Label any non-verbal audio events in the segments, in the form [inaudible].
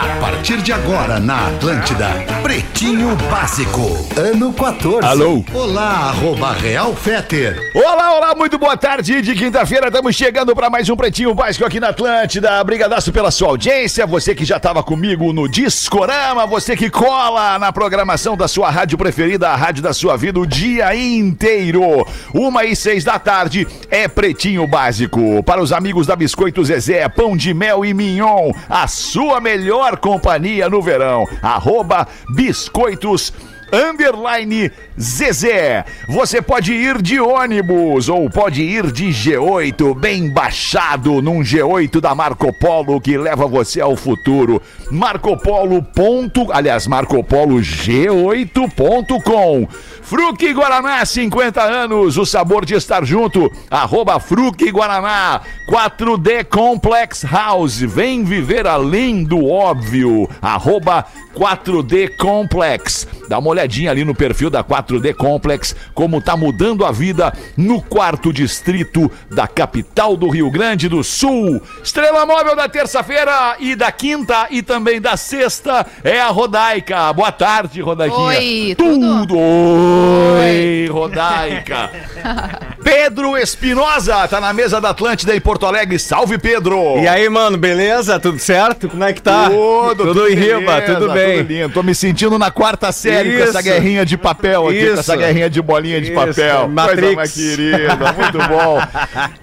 A partir de agora na Atlântida, Pretinho Básico, ano 14. Alô? Olá, arroba Real Feter. Olá, olá, muito boa tarde de quinta-feira. Estamos chegando para mais um Pretinho Básico aqui na Atlântida. Brigadaço pela sua audiência. Você que já estava comigo no Discorama, você que cola na programação da sua rádio preferida, a rádio da sua vida, o dia inteiro. Uma e seis da tarde é Pretinho Básico. Para os amigos da Biscoito Zezé, Pão de Mel e Mignon, a sua melhor companhia no verão. Arroba Biscoitos underline Zezé. Você pode ir de ônibus ou pode ir de G8, bem baixado num G8 da Marco Polo que leva você ao futuro. Marco Polo. Ponto, aliás, Marco Polo G8.com. Fruque Guaraná, 50 anos, o sabor de estar junto. Arroba Fruque Guaraná, 4D Complex House, vem viver além do óbvio. Arroba 4D Complex. Dá uma olhadinha ali no perfil da 4D Complex, como tá mudando a vida no quarto distrito da capital do Rio Grande do Sul. Estrela móvel da terça-feira e da quinta e também da sexta é a Rodaica. Boa tarde, Rodaiquinha. Oi, tudo? tudo? Oi, Rodaica. [laughs] Pedro Espinosa tá na mesa da Atlântida em Porto Alegre. Salve, Pedro. E aí, mano, beleza? Tudo certo? Como é que tá? Tudo, tudo em riba, tudo bem. lindo. Tô me sentindo na quarta série com Isso. essa guerrinha de papel aqui, com Isso. essa guerrinha de bolinha de Isso, papel. Matrix. Coisa querida, muito bom.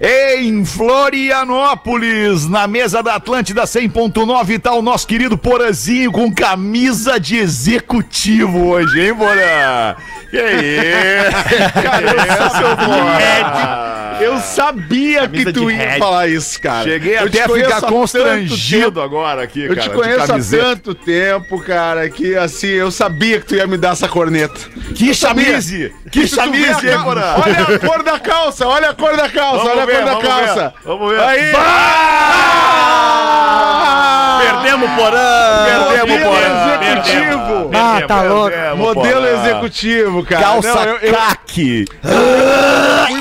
[laughs] em Florianópolis, na mesa da Atlântida 100.9, tá o nosso querido Porazinho com camisa de executivo hoje, hein, Porã? [laughs] Que isso? Cara, eu Porã? Eu sabia que tu ia falar isso, cara. Cheguei Eu te até a ficar constrangido agora aqui, Eu cara. te de conheço há tanto tempo, cara, que assim, eu sabia que tu ia me dar essa corneta. Que sabia. chamise! Que chamise, a? Olha a cor da calça, olha a cor da calça, Vamos olha ver, a cor da vamos calça. ver, vamos ver. Aí. Ah! Perdemos o Porã! Perdemos, Modelo Porã. executivo. Ah, tá louco. Modelo executivo, cara. Calça Não, eu-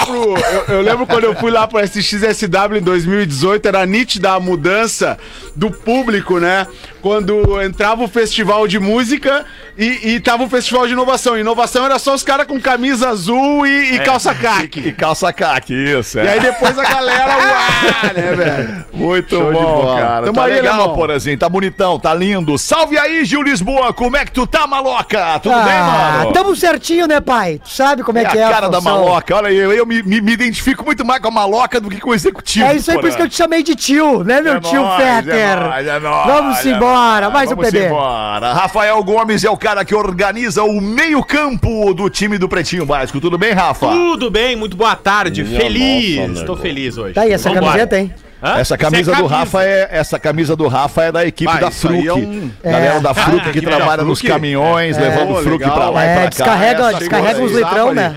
pro- eu, eu lembro quando eu fui lá pro SXSW em 2018, era nítida a mudança do público, né? Quando entrava o festival de música e, e tava o festival de inovação. Inovação era só os caras com camisa azul e, e calça E caque. calça caque, isso. E é. aí depois a galera, [laughs] uá, né, velho? Muito Show bom, bola. cara. Tamo tá aí, legal, alemão. Porazinho. Tá bonitão, tá lindo. Salve aí, Gil Lisboa. Como é que tu tá, maloca? Tudo bem, Ah, mano? tamo certinho, né, pai? Tu sabe como é, É que é a cara da maloca. Olha aí, eu, eu me, me- me identifico muito mais com a maloca do que com o executivo. É isso aí, por isso que eu te chamei de tio, né, meu É tio nóis, Fetter? É é nóis, Vamos é embora, mais um Vamos PB. embora. Rafael Gomes é o cara que organiza o meio-campo do time do Pretinho Básico. Tudo bem, Rafa? Tudo bem, muito boa tarde. feliz. Estou feliz hoje. Tá aí, essa Vambora. camiseta, hein? Hã? Essa camisa é do camisa. Rafa é essa camisa do Rafa é da equipe Ah, da aí Fruc. é um- Galera É. da Fruc Ah, que trabalha nos caminhões, É, levando pô, Fruc pra lá e É, pra cá. descarrega, Essa descarrega uns litrão, né?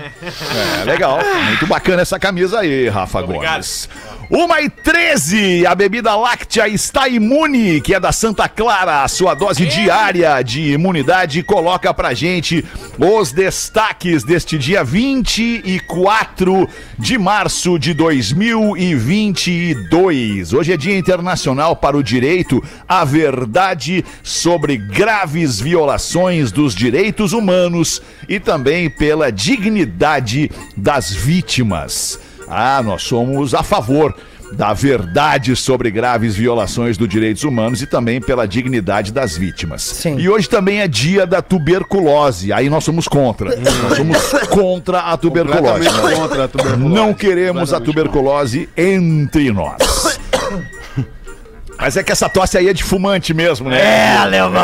É, legal. Muito bacana essa camisa aí, Rafa. Gomes. Uma e 13, a bebida láctea está imune, que é da Santa Clara. A sua dose diária de imunidade coloca pra gente os destaques deste dia 24 de março de 2022. Hoje é Dia Internacional para o Direito à Verdade sobre graves violações dos direitos humanos e também pela dignidade das vítimas. Ah, nós somos a favor da verdade sobre graves violações dos direitos humanos e também pela dignidade das vítimas. Sim. E hoje também é dia da tuberculose. Aí nós somos contra. Nós somos contra a tuberculose. Contra a tuberculose. Não queremos a tuberculose entre nós. [laughs] Mas é que essa tosse aí é de fumante mesmo, né? É, alemão!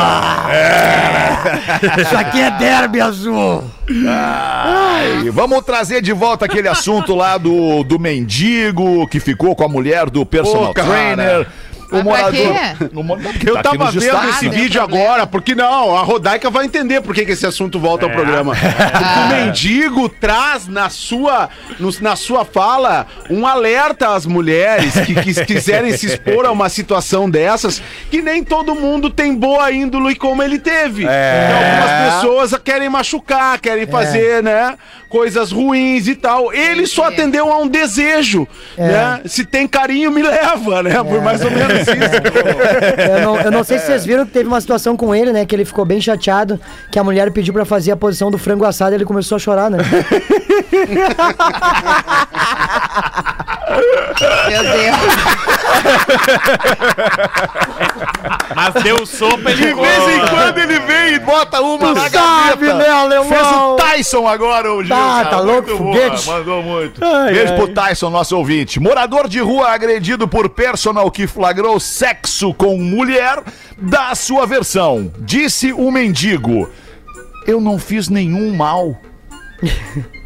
Isso aqui é derby azul! Ai, vamos trazer de volta aquele assunto lá do, do mendigo que ficou com a mulher do personal Pô, trainer. O Mas pra quê? O mo- não, porque Eu tá tava vendo esse né? vídeo agora, porque não, a Rodaica vai entender por que, que esse assunto volta ao programa. Porque o mendigo traz na sua, no- na sua fala um alerta às mulheres que, que quiserem se expor a uma situação dessas, que nem todo mundo tem boa índole como ele teve. É. Que algumas pessoas querem machucar, querem fazer, né, coisas ruins e tal. Ele só atendeu a um desejo, né? Se tem carinho, me leva, né? Por mais ou menos. Eu não, eu não sei se vocês viram que teve uma situação com ele, né? Que ele ficou bem chateado, que a mulher pediu pra fazer a posição do frango assado e ele começou a chorar, né? [laughs] Meu Deus. Mas deu sopa, ele De vez em quando ele vem e bota uma na sabe, gaveta. né, alemão? Fez o Tyson agora, o Gil. Tá, cara. tá louco, Muito foguete. boa, Mandou muito. Beijo pro Tyson, nosso ouvinte. Morador de rua agredido por personal que flagrou sexo com mulher, dá a sua versão. Disse o mendigo, eu não fiz nenhum mal. [laughs]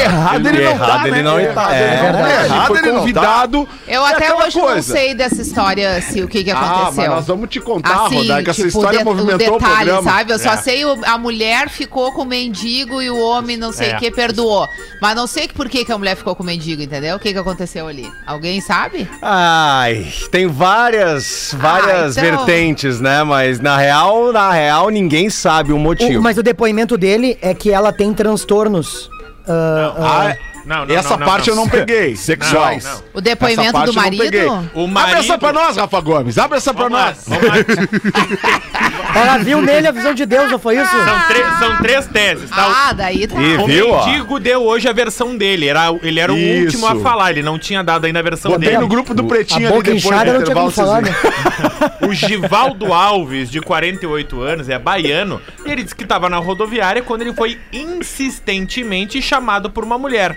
Errado ele não Errado tá, ele né? não Errado tá. ele É não tá. Ele Errado foi ele não tá. convidado. Eu É até hoje não coisa. sei dessa história, se o que que Ah, mas aconteceu. nós vamos te contar, Assim, Rodaica, essa tipo, história de- movimentou o detalhe, programa. sabe? Eu só É. sei o- a mulher ficou com o mendigo e o homem não sei o É. que perdoou. Mas não sei por que, que a mulher ficou com o mendigo, entendeu? O que que aconteceu ali? Alguém sabe? Ai, tem várias, várias Ah, então- vertentes, né? Mas na real, na real, ninguém sabe o O- motivo. mas o depoimento dele é que ela tem transtornos. Ah, ah, Ah, Não, não, essa não, parte não. eu não peguei. Sexuais. Não, não. O depoimento do marido? O Abre essa marido- pra nós, Rafa Gomes. Abre essa pra nós. [laughs] ela viu nele a visão de Deus, não foi isso? São, três- são três teses, tá? Ah, daí tá. E O viu, ó? mendigo deu hoje a versão dele. Era, ele era o Isso. último a falar, ele não tinha dado ainda a versão Botei dele. no grupo do A Pretinho ali boca depois inchada não tinha como falar, né? O Givaldo Alves, de 48 anos, é baiano. E ele disse que estava na rodoviária quando ele foi insistentemente chamado por uma mulher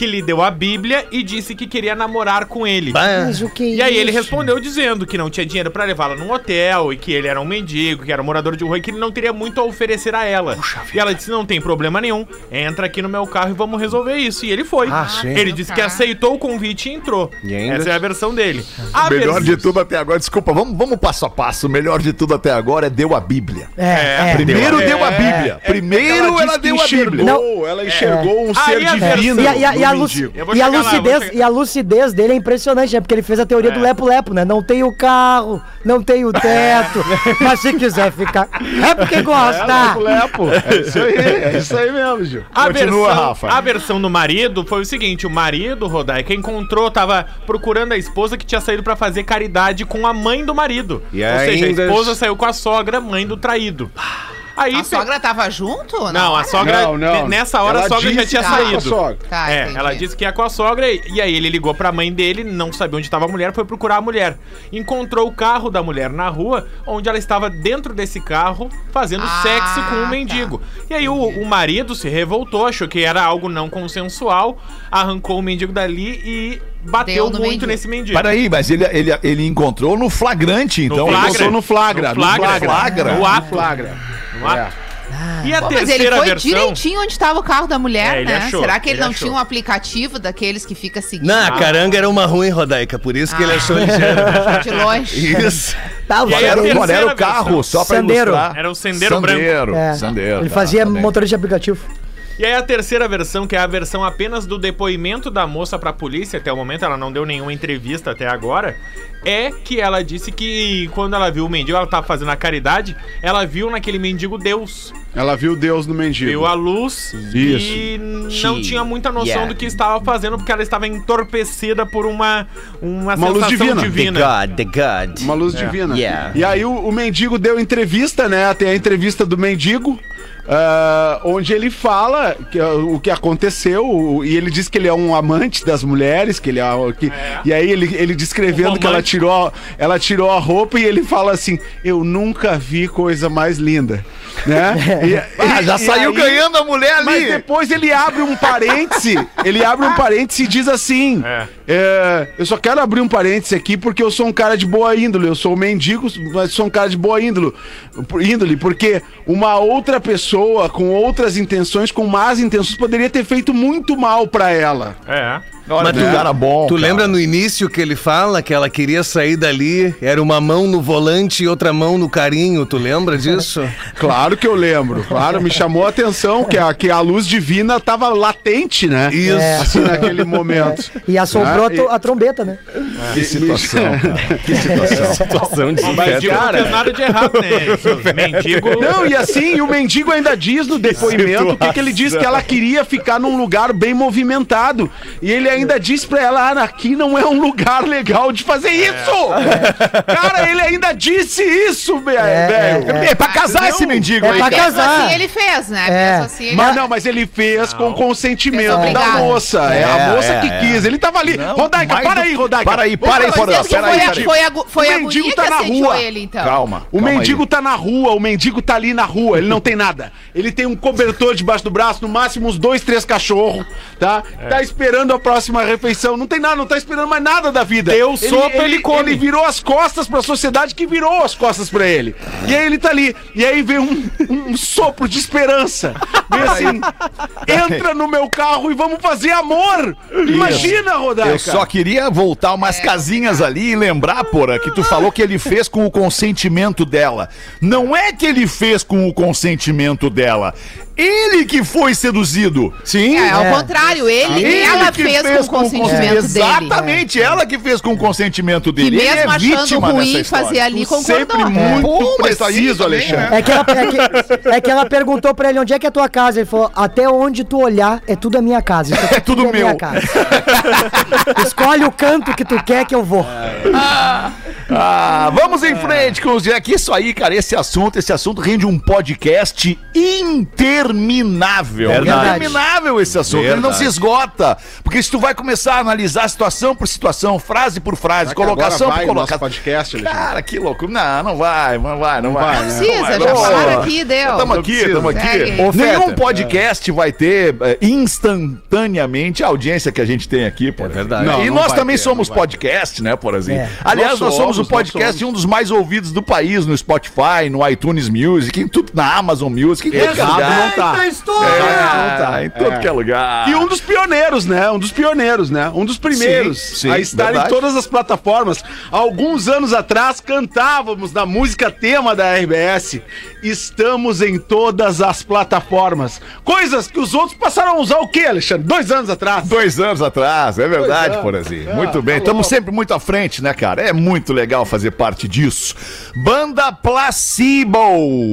que lhe deu a Bíblia e disse que queria namorar com ele. Mas o que E aí ele respondeu dizendo que não tinha dinheiro pra levá-la num hotel e que ele era um mendigo, que era um morador de rua e que ele não teria muito a oferecer a ela. e ela disse: "Não tem problema nenhum. Entra aqui no meu carro e vamos resolver isso". E ele foi. Ah, sim. Ele disse que aceitou o convite e entrou. E ainda- Essa é a versão dele. A Melhor vers- de tudo até agora, desculpa, vamos, vamos passo a passo. O melhor de tudo até agora é deu a Bíblia. É, é. Primeiro É, deu a Bíblia. Primeiro ela, que deu a Bíblia. enxergou, ela enxergou um ser Aí a divino E a, e a- e a mendigo. Eu vou e a chegar lá, lucidez, chegar- e a lucidez dele é impressionante, né? Porque ele fez a teoria do lepo-lepo, né? Não tem o carro, não tem o [laughs] teto, mas se quiser ficar, é porque gosta. Lepo, [laughs] é isso aí, é isso aí mesmo, Gil. A Continua, versão, Rafa. A versão do marido foi o seguinte: o marido, Rodaica, encontrou, tava procurando a esposa que tinha saído pra fazer caridade com a mãe do marido. E Ou seja, a esposa saiu com a sogra, mãe do traído. Aí A pe- sogra tava junto? Não, a sogra. Não, não. Nessa hora Ela a sogra já tinha a saído. sogra. Tá, é, entendi. ela disse que ia com a sogra e, aí ele ligou pra mãe dele, não sabia onde estava a mulher, foi procurar a mulher. Encontrou o carro da mulher na rua, onde ela estava dentro desse carro fazendo Ah, sexo com um tá. mendigo. E aí o, o marido se revoltou, achou que era algo não consensual, arrancou o mendigo dali e bateu no muito mendigo. nesse mendigo. Peraí, mas ele, ele, ele encontrou no flagrante, então. flagra. Encontrou no flagra, No flagra. no flagra. No ato. flagra. No ato. E a Pô, mas ele foi versão. direitinho onde estava o carro da mulher, É, ele né? achou, Será que ele, ele não achou. tinha um aplicativo daqueles que fica seguindo Não, a caranga era uma ruim, Rodaica, por isso que ele achou ligeiro. [laughs] de longe? Isso. Tá, E era, era o carro, versão. só pra Sandeiro. ilustrar? Era o Sandeiro branco. É, ele tá, fazia tá motorista de aplicativo. E aí a terceira versão, que é a versão apenas do depoimento da moça pra polícia, até o momento ela não deu nenhuma entrevista até agora, é que ela disse que quando ela viu o mendigo, ela tava fazendo a caridade, ela viu naquele mendigo Deus. Ela viu Deus no mendigo. Viu a luz e não She- tinha muita noção yeah. do que estava fazendo, porque ela estava entorpecida por uma, uma, Uma luz sensação divina. The divina. God, the God. Uma luz divina. Yeah. E aí o, o mendigo deu entrevista, né? Tem a entrevista do mendigo. Ah, onde ele fala que, ah, o que aconteceu o- e ele diz que ele é um amante das mulheres, que ele é, que, e aí ele, ele descrevendo Um que ela tirou, a- ela tirou a roupa e ele fala assim: Eu nunca vi coisa mais linda. Né? [laughs] E- Ah, já e saiu aí- ganhando a mulher mas ali. depois ele abre um parêntese, ele abre um parêntese e diz assim: É. é, Eu só quero abrir um parêntese aqui porque eu sou um cara de boa índole. Eu sou um mendigo, mas sou um cara de boa índole. índole porque uma outra pessoa com outras intenções, com más intenções, poderia ter feito muito mal pra ela. É. Olha, Mas tu, cara bom. tu cara. lembra no início que ele fala que ela queria sair dali, era uma mão no volante e outra mão no carinho, tu lembra disso? [laughs] Claro que eu lembro. Claro, me chamou a atenção que a, que a luz divina tava latente, né? Isso. É. Assim, naquele momento. E assombrou Ah, a, a trombeta, né? Que situação, cara. Que [laughs] situação. Situação de Mas não cara- fez nada de errado, né? [laughs] Mendigo. Não, e assim, o mendigo ainda diz no depoimento o que, que ele diz que ela queria ficar num lugar bem movimentado. E ele ainda disse pra ela: ah, aqui não é um lugar legal de fazer isso! [laughs] Cara, ele ainda disse isso, ve- velho. É pra casar esse mendigo É aí, pra casar. assim ele fez, né? É. Assim ele... Mas não, mas ele fez com consentimento Fez da moça. É, a É, moça é, que é. quis. Ele tava ali. Não, Rodaica, para aí, Rodaica. Para aí, para aí, que Pera aí, foi, a, pera aí. foi, a, foi O mendigo tá na rua. ele, então. Calma. O calma mendigo aí. tá na rua, o mendigo tá ali na rua, ele não tem nada. Ele tem um cobertor debaixo do braço, no máximo uns dois, três cachorros, tá? Tá esperando a próxima refeição, não tem nada, não tá esperando mais nada da vida. Deu sopa, ele come. Ele virou as costas pra sociedade que virou as costas pra ele. E aí ele tá ali, e aí vem um, um sopro de esperança. Vem assim, entra no meu carro e vamos fazer amor. Imagina, Rodaica. Eu só queria voltar umas casinhas ali e lembrar, Porã, que tu falou que ele fez com o consentimento dela. Não é que ele fez com o consentimento dela. Ele que foi seduzido. Sim. É, ao É. contrário, ele, Ele ela que fez, com o consentimento dele. Exatamente, ela que fez com o consentimento dele. Ele é mesmo achando vítima nessa ruim fazer ali, Tu sempre concordou. muito Pô, mas tá preciso, Alexandre. né? É que, ela, é, que, [laughs] é que ela perguntou pra ele onde é que é a tua casa. Ele falou: até onde tu olhar, é tudo a minha casa. Isso [laughs] É tudo minha meu. casa. [laughs] Escolhe o canto que tu quer que eu vou. Ah, vamos em frente com os que isso aí, cara, esse assunto, esse assunto rende um podcast interminável. Verdade. Interminável esse assunto, ele não se esgota, porque se tu vai começar a analisar situação por situação, frase por frase, colocação por colocação. podcast, Alexandre? Cara, que louco. Não, não vai, não vai, não, vai. vai, Não né? precisa, vai, já não falaram aqui, deu. Estamos aqui, estamos aqui. Nenhum Fetter. podcast vai ter eh, instantaneamente a audiência que a gente tem aqui, por verdade. Não, e não nós também ter, somos não podcast, né, por exemplo. É. Aliás, Nós nós, somos o somos, podcast somos. um dos mais ouvidos do país no Spotify, no iTunes Music, em tudo, na Amazon Music, em todo é Errado lugar. não tá. É, em todo que é lugar. E um dos pioneiros, né? Um dos pioneiros, né? Um dos primeiros Sim, sim, a estar verdade. em todas as plataformas. Alguns anos atrás cantávamos na música tema da RBS. Estamos em todas as plataformas. Coisas que os outros passaram a usar o quê, Alexandre? Dois anos atrás. Dois anos atrás, é verdade. Porazinho. É, muito bem, tá estamos sempre muito à frente, né, cara? É muito legal fazer parte disso. Banda Placebo.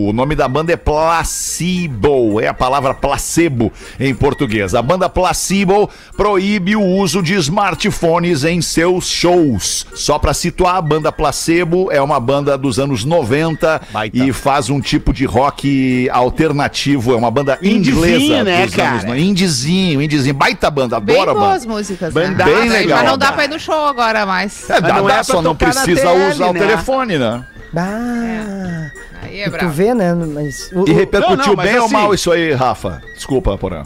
O nome da banda é Placebo. É a palavra placebo em português. A banda Placebo proíbe o uso de smartphones em seus shows. Só pra situar, a banda Placebo é uma banda dos anos 90 Baita. e faz um tipo de rock alternativo. É uma banda Indizinho, inglesa né, dos cara? anos 90. Indizinho, indizinho. Baita banda, Bem adoro a boas banda. músicas, Bem né? bem Mas legal, não dá pra ir no show agora mais. É, dá, não dá, é pra só não tocar na precisa tele, usar o né? telefone, né? Ah, Aí é tu bravo. vê, né? Mas. o- E repercutiu Não, não, mas bem ou assim- mal isso aí, Rafa? Desculpa, Porã.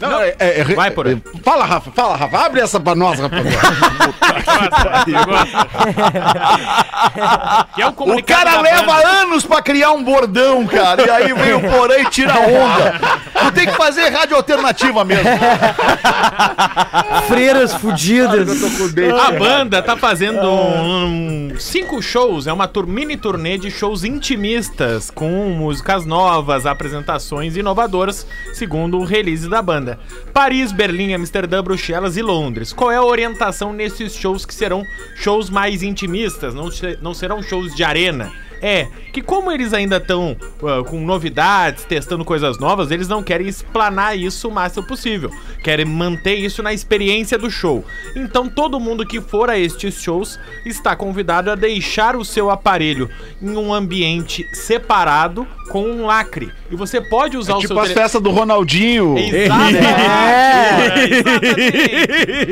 Não, é- é- é- Vai, por aí. Fala, Rafa, fala, Rafa. Abre essa pra nós, rapaziada. [laughs] Que é o cara leva banda. anos pra criar um bordão, cara. E aí vem o Porã e tira a onda. Tu tem que fazer rádio alternativa mesmo. Freiras fudidas. A banda tá fazendo um- um- cinco shows, é uma tur- mini turnê de shows intimistas, com músicas novas, apresentações inovadoras, segundo o release da banda. Paris, Berlim, Amsterdã, Bruxelas e Londres. Qual é a orientação nesses shows que serão shows mais intimistas, não, não serão shows de arena? É que como eles ainda estão com novidades, testando coisas novas, eles não querem explanar isso o máximo possível. Querem manter isso na experiência do show. Então todo mundo que for a estes shows está convidado a deixar o seu aparelho em um ambiente separado com um lacre. E você pode usar o tipo seu as festas do Ronaldinho. [laughs] [laughs] Exatamente. É.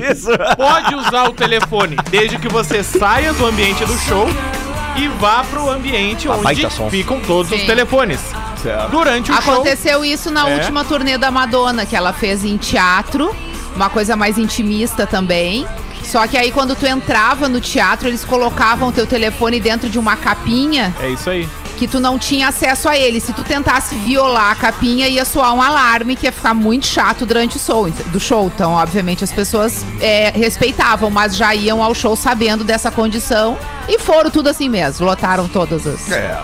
[laughs] Isso. Pode usar o telefone desde que você saia do ambiente do show e vá pro ambiente onde ficam todos os Sim. telefones. Durante o show. Aconteceu isso na É. última turnê da Madonna, que ela fez em teatro, uma coisa mais intimista também. Só que aí quando tu entrava no teatro, eles colocavam teu telefone dentro de uma capinha É isso aí. que tu não tinha acesso a ele. Se tu tentasse violar a capinha, ia soar um alarme que ia ficar muito chato durante o show, do show. Então, obviamente, as pessoas é, respeitavam, mas já iam ao show sabendo dessa condição e foram tudo assim mesmo. Lotaram todas as. É.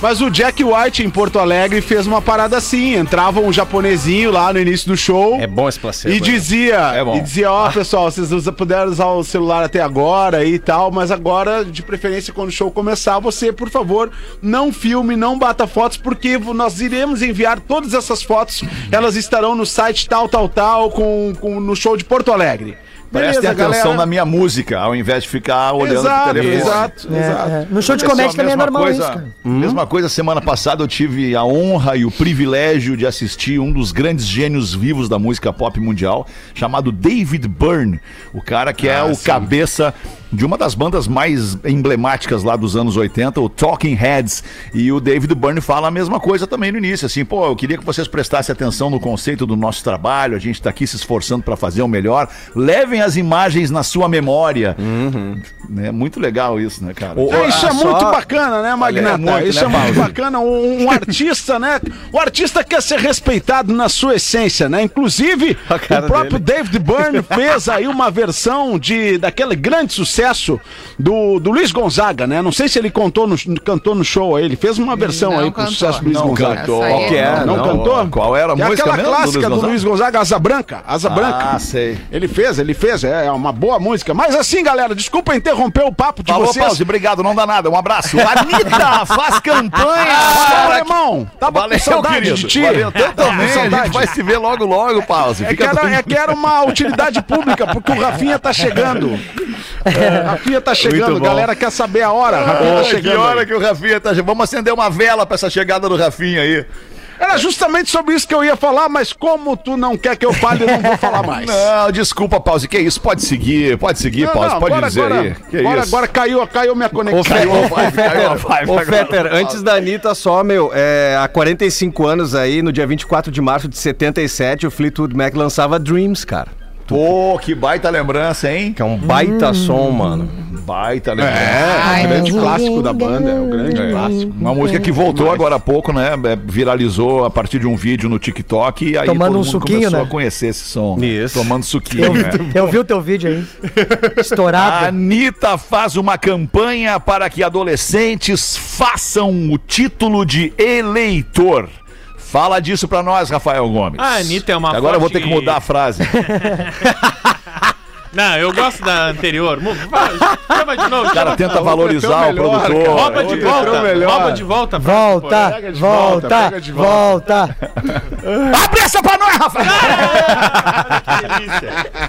Mas o Jack White em Porto Alegre fez uma parada assim. Entrava um japonesinho lá no início do show. É bom esse placebo. E dizia, É bom. e dizia, ó, pessoal, vocês puderam usar o celular até agora e tal, mas agora, de preferência, quando o show começar, você, por favor, não filme, não bata fotos, porque nós iremos enviar todas essas fotos, elas estarão no site tal, tal, tal, com, com- no show de Porto Alegre. Prestem atenção galera? na minha música, ao invés de ficar olhando Exato, pro telefone. exato, É, exato. é. No show de Aconteceu comédia a também é mesma normal coisa, isso, cara. Mesma coisa, semana passada eu tive a honra e o privilégio de assistir um dos grandes gênios vivos da música pop mundial, chamado David Byrne. O cara que é o cabeça de uma das bandas mais emblemáticas lá dos anos 80, o Talking Heads. E o David Byrne fala a mesma coisa também no início, assim, pô, eu queria que vocês prestassem atenção no conceito do nosso trabalho, a gente tá aqui se esforçando para fazer o melhor. Levem as imagens na sua memória. É muito legal isso, né, cara? É, isso é Ah, só- muito bacana, né, Magnata? É muito, isso né, é muito bacana. Um, um artista, né? O artista quer ser respeitado na sua essência, né? Inclusive, o próprio David Byrne [laughs] fez aí uma versão de daquele grande sucesso do, do Luiz Gonzaga, né? Não sei se ele contou no, cantou no show aí. Ele fez uma versão Não aí pro cantou. sucesso do Luiz Não Gonzaga. cantou. Qual que é? Não, Não, cantou? qual era a é música aquela mesmo do clássica Luiz do? Luiz Gonzaga, Asa Branca. Asa Branca. Ah, sei. Ele fez, ele fez. É uma boa música. Mas assim, galera, desculpa interromper o papo de Falou, vocês. Pause, obrigado, não dá nada. Um abraço. Anitta [laughs] faz campanha. Para- irmão. Tava Valeu, com saudade querido. de ti. Valeu, eu também. A gente vai se ver logo, logo, Pause. É que, era, é que era uma utilidade pública, porque o Rafinha tá chegando. É, Rafinha tá chegando, galera quer saber a hora. Rafinha tá Ô, que chegando. hora aí. que o Rafinha tá chegando. Vamos acender uma vela pra essa chegada do Rafinha aí. Era justamente sobre isso que eu ia falar, mas como tu não quer que eu fale, eu não vou falar mais. [laughs] Não, desculpa, Pause. Que isso? Pode seguir, pode seguir, Não, Pause. não, Pode agora, dizer agora, aí. Que agora, isso? agora caiu, caiu minha conexão. Caiu a ô, vibe, caiu a Fetter, vibe ô. Fetter, antes da Anitta só, meu, é, há 45 anos aí, no dia 24 de março de 77, o Fleetwood Mac lançava Dreams, cara. Pô, que baita lembrança, hein? Que é um baita som, mano. Baita lembrança. É, Ai, o grande clássico da banda, é o grande É. clássico. Uma música que voltou agora há pouco, né? É, Viralizou a partir de um vídeo no TikTok e aí Tomando todo um mundo suquinho, começou né? a conhecer esse som. né? Isso. Tomando suquinho, Eu, né? eu vi o teu vídeo aí. Estourado. A Anitta faz uma campanha para que adolescentes façam o título de eleitor. Fala disso pra nós, Rafael Gomes. A Anitta é uma Agora eu vou ter que mudar a frase. [laughs] Não, eu gosto da anterior. Chama de novo. O cara tenta valorizar o melhor, produtor. Rouba de volta. Rouba de volta. Volta, Pega de volta, volta, pega de volta. volta. Abre essa pra nós, Rafael!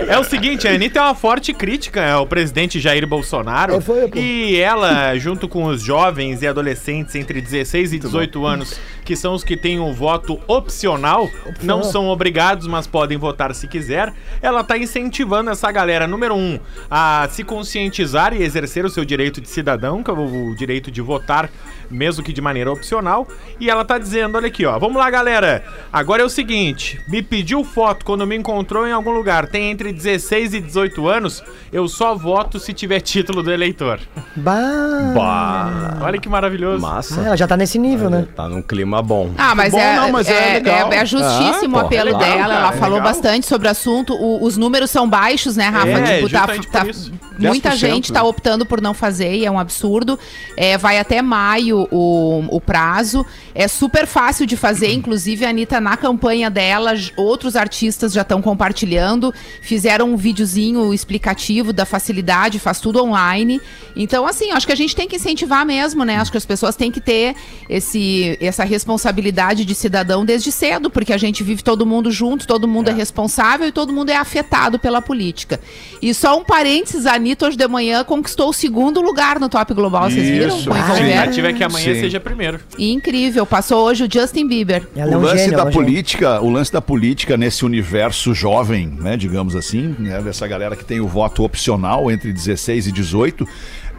É o seguinte, a Anitta é uma forte crítica ao presidente Jair Bolsonaro. É, foi, e ela, junto com os jovens e adolescentes entre 16 e 18 anos, que são os que têm o voto opcional, não são obrigados, mas podem votar se quiser, ela tá incentivando essa galera, número um, a se conscientizar e exercer o seu direito de cidadão, que é o direito de votar, mesmo que de maneira opcional. E ela tá dizendo, olha aqui, ó, vamos lá, galera. Agora é o seguinte, me pediu foto quando me encontrou em algum lugar, tem entre 16 e 18 anos, eu só voto se tiver título do eleitor. Bah. Olha que maravilhoso. Massa. Ela já tá nesse nível, né? Tá num clima bom. Ah, mas, Bom, é, não, mas é é, legal. é- é justíssimo Ah, o apelo é legal, dela. cara, ela é falou legal. bastante sobre o assunto. O- os números são baixos, né, Rafa? É, tipo, tá, tá- isso. muita 10%, gente tá optando por não fazer e é um absurdo. É, vai até maio o, o prazo. É super fácil de fazer, inclusive a Anitta, na campanha dela, outros artistas já estão compartilhando. Fizeram um videozinho explicativo da facilidade, faz tudo online. Então, assim, acho que a gente tem que incentivar mesmo, né? Acho que as pessoas têm que ter esse, essa responsabilidade de cidadão desde cedo, porque a gente vive todo mundo junto, todo mundo é. responsável e todo mundo é afetado pela política. E só um parênteses, a Anitta hoje de manhã conquistou o segundo lugar no Top Global, vocês viram? Isso. A expectativa é que amanhã Sim. seja primeiro. Incrível, passou hoje o Justin Bieber. Ela é o um lance gênio. da é gênio. política, o lance da política nesse universo jovem, né, digamos assim, né, dessa galera que tem o voto opcional entre 16 e 18,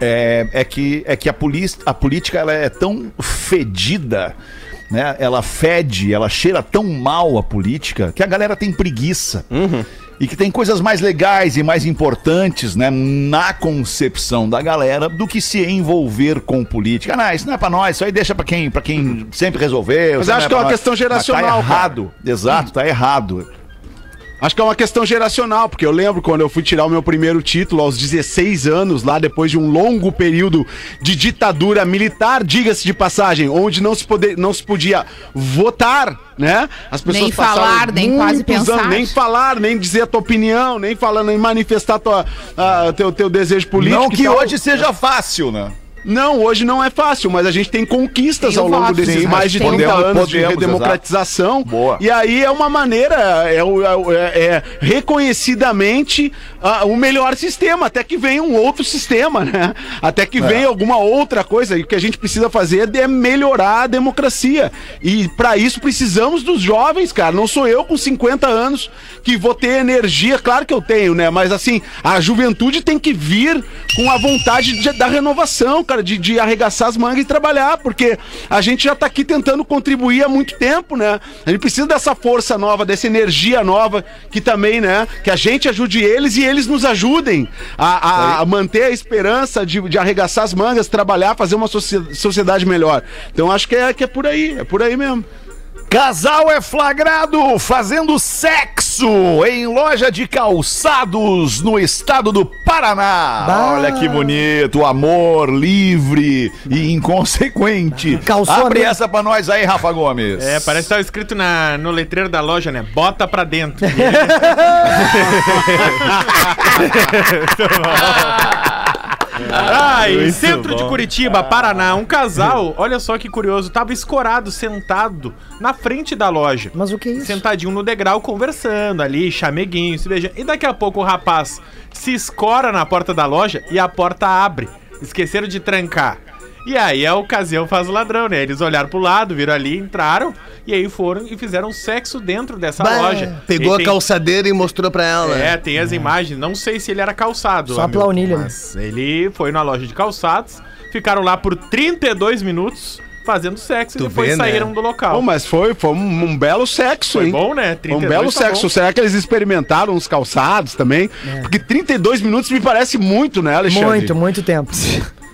é, é que é que a, polícia, a política ela é tão fedida, né? Ela fede, ela cheira tão mal a política que a galera tem preguiça. E que tem coisas mais legais e mais importantes, né, na concepção da galera do que se envolver com política. Ah, não, isso não é pra nós, isso aí deixa pra quem, pra quem sempre resolveu. Mas acho não que é uma nós. questão Mas geracional, Tá cara. errado, exato, tá errado. Acho que é uma questão geracional, porque eu lembro quando eu fui tirar o meu primeiro título aos 16 anos, lá depois de um longo período de ditadura militar, diga-se de passagem, onde não se, poder, não se podia votar, né? As Nem passaram falar, nem quase pensar. nem falar, nem dizer a tua opinião, nem falar, nem manifestar tua, teu, teu desejo político. Não que tal. hoje seja fácil, né? Não, hoje não é fácil, mas a gente tem conquistas Tem ao longo voto, desses sim, mais de 30 podemos- anos de podemos, redemocratização. Boa. E aí é uma maneira, é, é é- é reconhecidamente ah, o melhor sistema, até que venha um outro sistema, né? Até que venha alguma outra coisa. E o que a gente precisa fazer é melhorar a democracia. E para isso precisamos dos jovens, cara. Não sou eu com 50 anos que vou ter energia, claro que eu tenho, né? Mas assim, a juventude tem que vir com a vontade de- da renovação, cara, de, de arregaçar as mangas e trabalhar, porque a gente já tá aqui tentando contribuir há muito tempo, né? A gente precisa dessa força nova, dessa energia nova, que também, né? Que a gente ajude eles e eles nos ajudem a, a- a manter a esperança de, de arregaçar as mangas, trabalhar, fazer uma socie- sociedade melhor. Então acho que é, que é por aí, é por aí mesmo. Casal é flagrado fazendo sexo em loja de calçados no estado do Paraná. Bah. Olha que bonito, amor livre e inconsequente. Calçou Abre a- essa pra nós aí, Rafa Gomes. É, parece que tá escrito na, no letreiro da loja, né? Bota pra dentro. [laughs] [laughs] [laughs] Ah, em centro de Curitiba, Paraná, um casal, olha só que curioso, tava escorado, sentado na frente da loja. Mas o que é isso? Sentadinho no degrau, conversando ali, chameguinho, se beijando. E daqui a pouco o rapaz se escora na porta da loja e a porta abre. Esqueceram de trancar. E aí a ocasião faz o ladrão, né? Eles olharam pro lado, viram ali, entraram e aí foram e fizeram sexo dentro dessa Bah, loja. Pegou E a tem- calçadeira e mostrou pra ela. É, tem as imagens. Não sei se ele era calçado. Só a amigo, plaunilha, né? Mas ele foi na loja de calçados, ficaram lá por 32 minutos fazendo sexo Tu e depois vê, né? saíram do local. Bom, mas foi, foi um, um belo sexo, Foi hein? bom, né? Foi um 32 belo tá sexo. bom. Será que eles experimentaram os calçados também? Porque 32 minutos me parece muito, né, Alexandre? Muito, muito tempo.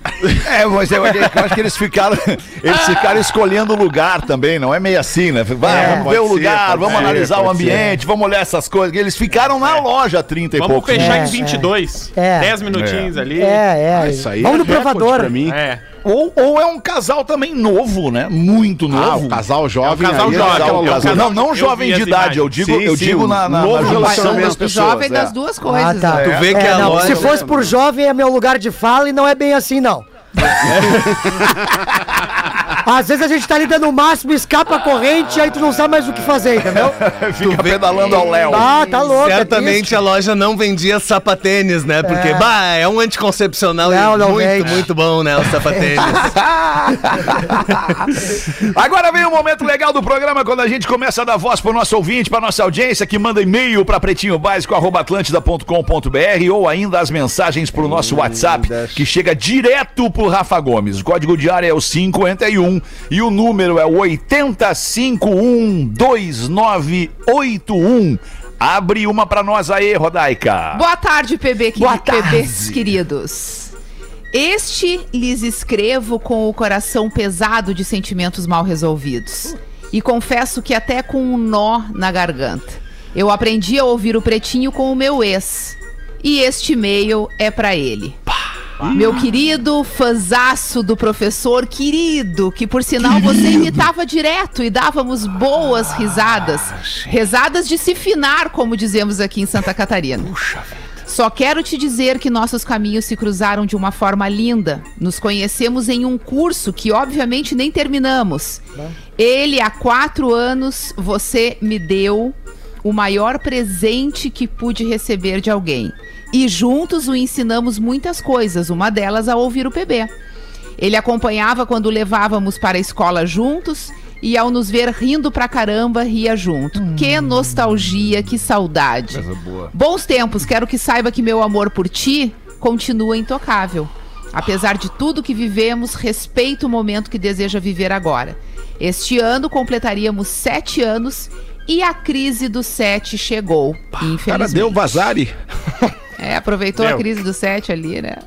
[laughs] É, mas eu, eu acho que eles ficaram, [laughs] eles ficaram escolhendo o lugar também, não é meio assim, né? Vai, É, vamos ver o ser, lugar, pode vamos ser, analisar o pode ser. ambiente, vamos olhar essas coisas. Eles ficaram na loja 30 e Vamos poucos. fechar É, em 22. é. 10 minutinhos ali. É, é. Isso aí Vamos é no provador. pra mim. É. Ou, ou é um casal também novo, né? Muito Ah, novo. o casal jovem. É o casal aí, jovem, é o loucura. casal- Não, não jovem de idade, eu digo, Sim, eu sim, digo um na, na, novo na relacionamento. das pessoas. Jovem é. das duas coisas. Ah, tá. né? Tu vê que É, a não, loja... se fosse por jovem é meu lugar de fala e não é bem assim, não. [laughs] Às vezes a gente tá ali dando o máximo, escapa a corrente aí tu não sabe mais o que fazer, entendeu? [laughs] Fica pedalando ao Léo. Ah, tá louco. é Certamente triste. a loja não vendia sapatênis, né? Porque, É. bah, é um anticoncepcional Não, e não muito, vende. muito bom, né? O sapatênis. [laughs] Agora vem o momento legal do programa quando a gente começa a dar voz pro nosso ouvinte, pra nossa audiência que manda e-mail pra pretinhobásico@atlantida.com.br ou ainda as mensagens pro nosso WhatsApp que chega direto pro Rafa Gomes. O código de área é o 51 e o número é o 80512981. Abre uma pra nós aí, Rodaica. Boa tarde, PB, Boa tarde. PBs queridos. Este lhes escrevo com o coração pesado de sentimentos mal resolvidos. E confesso que até com um nó na garganta. Eu aprendi a ouvir o pretinho com o meu ex. E este e-mail é pra ele. Meu querido fanzaço do professor querido, que por sinal você imitava direto e dávamos boas risadas. Risadas de se finar, como dizemos aqui em Santa Catarina. Só quero te dizer que nossos caminhos se cruzaram de uma forma linda. Nos conhecemos em um curso que, obviamente, nem terminamos. Ele, há quatro anos, você me deu o maior presente que pude receber de alguém. E juntos o ensinamos muitas coisas, uma delas a ouvir o PB. Ele acompanhava quando levávamos para a escola juntos e ao nos ver rindo pra caramba, ria junto. Que nostalgia, que saudade. Bons tempos, quero que saiba que meu amor por ti continua intocável. Apesar de tudo que vivemos, respeito o momento que deseja viver agora. Este ano completaríamos sete anos e a crise do 7 chegou. Cara, deu vazare. [laughs] É, aproveitou a crise do 7 ali, né?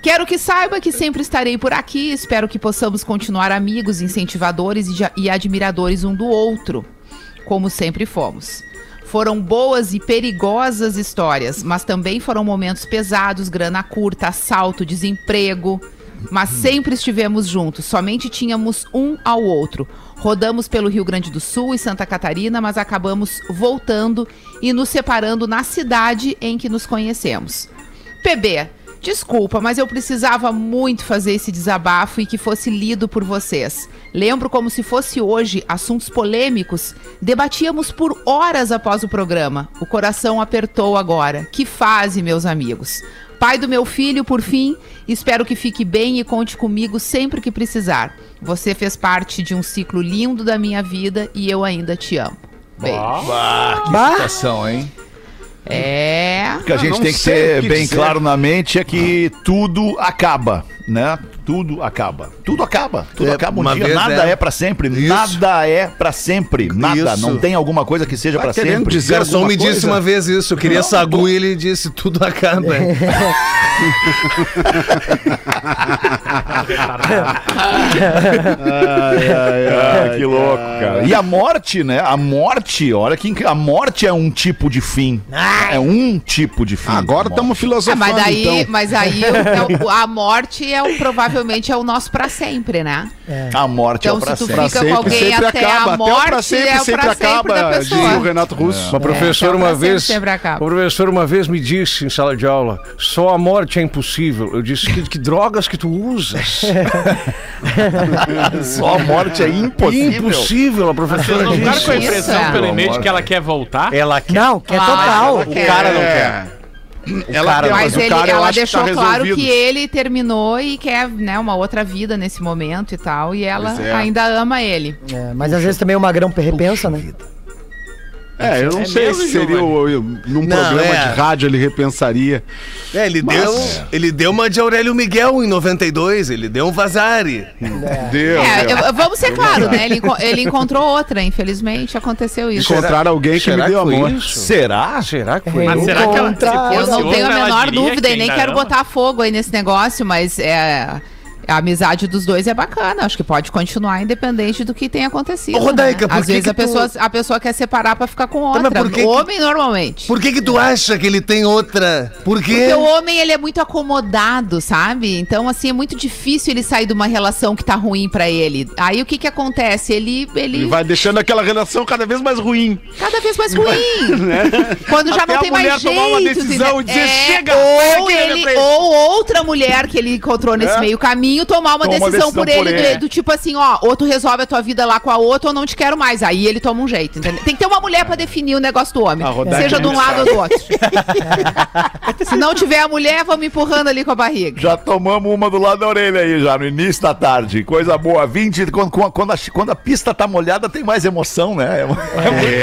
Quero que saiba que sempre estarei por aqui. Espero que possamos continuar amigos, incentivadores e, e admiradores um do outro, como sempre fomos. Foram boas e perigosas histórias, mas também foram momentos pesados, grana curta, assalto, desemprego. Mas sempre estivemos juntos, somente tínhamos um ao outro. Rodamos pelo Rio Grande do Sul e Santa Catarina, mas acabamos voltando e nos separando na cidade em que nos conhecemos. PB, desculpa, mas eu precisava muito fazer esse desabafo e que fosse lido por vocês. Lembro como se fosse hoje assuntos polêmicos. Debatíamos por horas após o programa. O coração apertou agora. Que fase, meus amigos. Pai do meu filho, por fim, espero que fique bem e conte comigo sempre que precisar. Você fez parte de um ciclo lindo da minha vida e eu ainda te amo. Beijo. Ah, que Bah. situação, hein? É. O que a gente não tem que ter bem dizer. claro na mente é que tudo acaba, né? Tudo acaba. Tudo acaba. Tudo É, acaba um dia. Nada é. é, pra sempre. Isso. Nada é pra sempre. Nada. Isso. Não tem alguma coisa que seja Tá pra querendo sempre. dizer- O garçom me disse coisa? uma vez isso. Eu queria sagu e ele disse: tudo acaba. [laughs] Ah, que louco, cara. E a morte, né? A morte, olha que inc- a morte é um tipo de fim. É um tipo de fim. Agora estamos Ah, filosofando, mas daí, então. mas aí o- o- a morte é o, provavelmente é o nosso pra sempre, né? A morte Então, é o pra se tu sempre. fica com alguém sempre até acaba. a Até o morte, pra sempre, é o sempre sempre acaba, da dizia pessoa. o Renato Russo. Uma professora É, uma vez, sempre acaba. uma professora uma vez me disse em sala de aula, só a morte é impossível. Eu disse que, que drogas que tu usas? [laughs] Só a morte é impossível. Impossível, a Vocês professora não ficaram disse. com a impressão é. pelo e-mail que ela quer voltar? Ela quer. Não, que é Ah, total. quer. cara não É. Ela cara- Mas ele, cara ela acho que tá deixou claro resolvido. que ele terminou e quer né, uma outra vida nesse momento e tal. E ela é. ainda ama ele. É, mas às vezes também o magrão repensa, né? É, eu não É sei mesmo, se seria o- eu- num Não, programa é. de rádio ele repensaria. É, ele, Mas- deu, ele deu uma de Aurélio Miguel em 92, ele deu um vazare. Deu, É, deu. eu- vamos ser claros, né? Ele, ele encontrou outra, infelizmente aconteceu isso. Encontrar alguém que me Será deu foi amor. isso? Será? Será que foi? Mas será que ela, Eu não tenho a menor dúvida e nem quero botar fogo aí nesse negócio, mas é. A amizade dos dois é bacana, acho que pode continuar independente do que tenha acontecido. Ô, Rodaica, né? por Às que vezes que a, tu- pessoa, a pessoa quer separar pra ficar com mas outra. que que- Homem normalmente. Por que que tu acha que ele tem outra? Por quê? Porque o homem, ele é muito acomodado, sabe? Então, assim, é muito difícil ele sair de uma relação que tá ruim pra ele. Aí, o que que acontece? Ele, ele, Ele vai deixando aquela relação cada vez mais ruim. cada vez mais ruim. Quando já Até não a tem mais jeito. tomar uma decisão e dizer, É, "Chega, ou, ele, frente." ou outra mulher que ele encontrou nesse É. meio caminho tomar uma Toma uma decisão, decisão por por ele, ele. do, do tipo assim, ó, ou tu resolve a tua vida lá com a outra ou não te quero mais. Aí ele toma um jeito, entendeu? Tem que ter uma mulher pra definir o negócio do homem. Seja de um lado ou do outro. [laughs] Se não tiver a mulher, vamos empurrando ali com a barriga. Já tomamos uma do lado da orelha aí, já, no início da tarde. Coisa boa. 20, quando, quando, a, quando a pista tá molhada, tem mais emoção, né? É, muito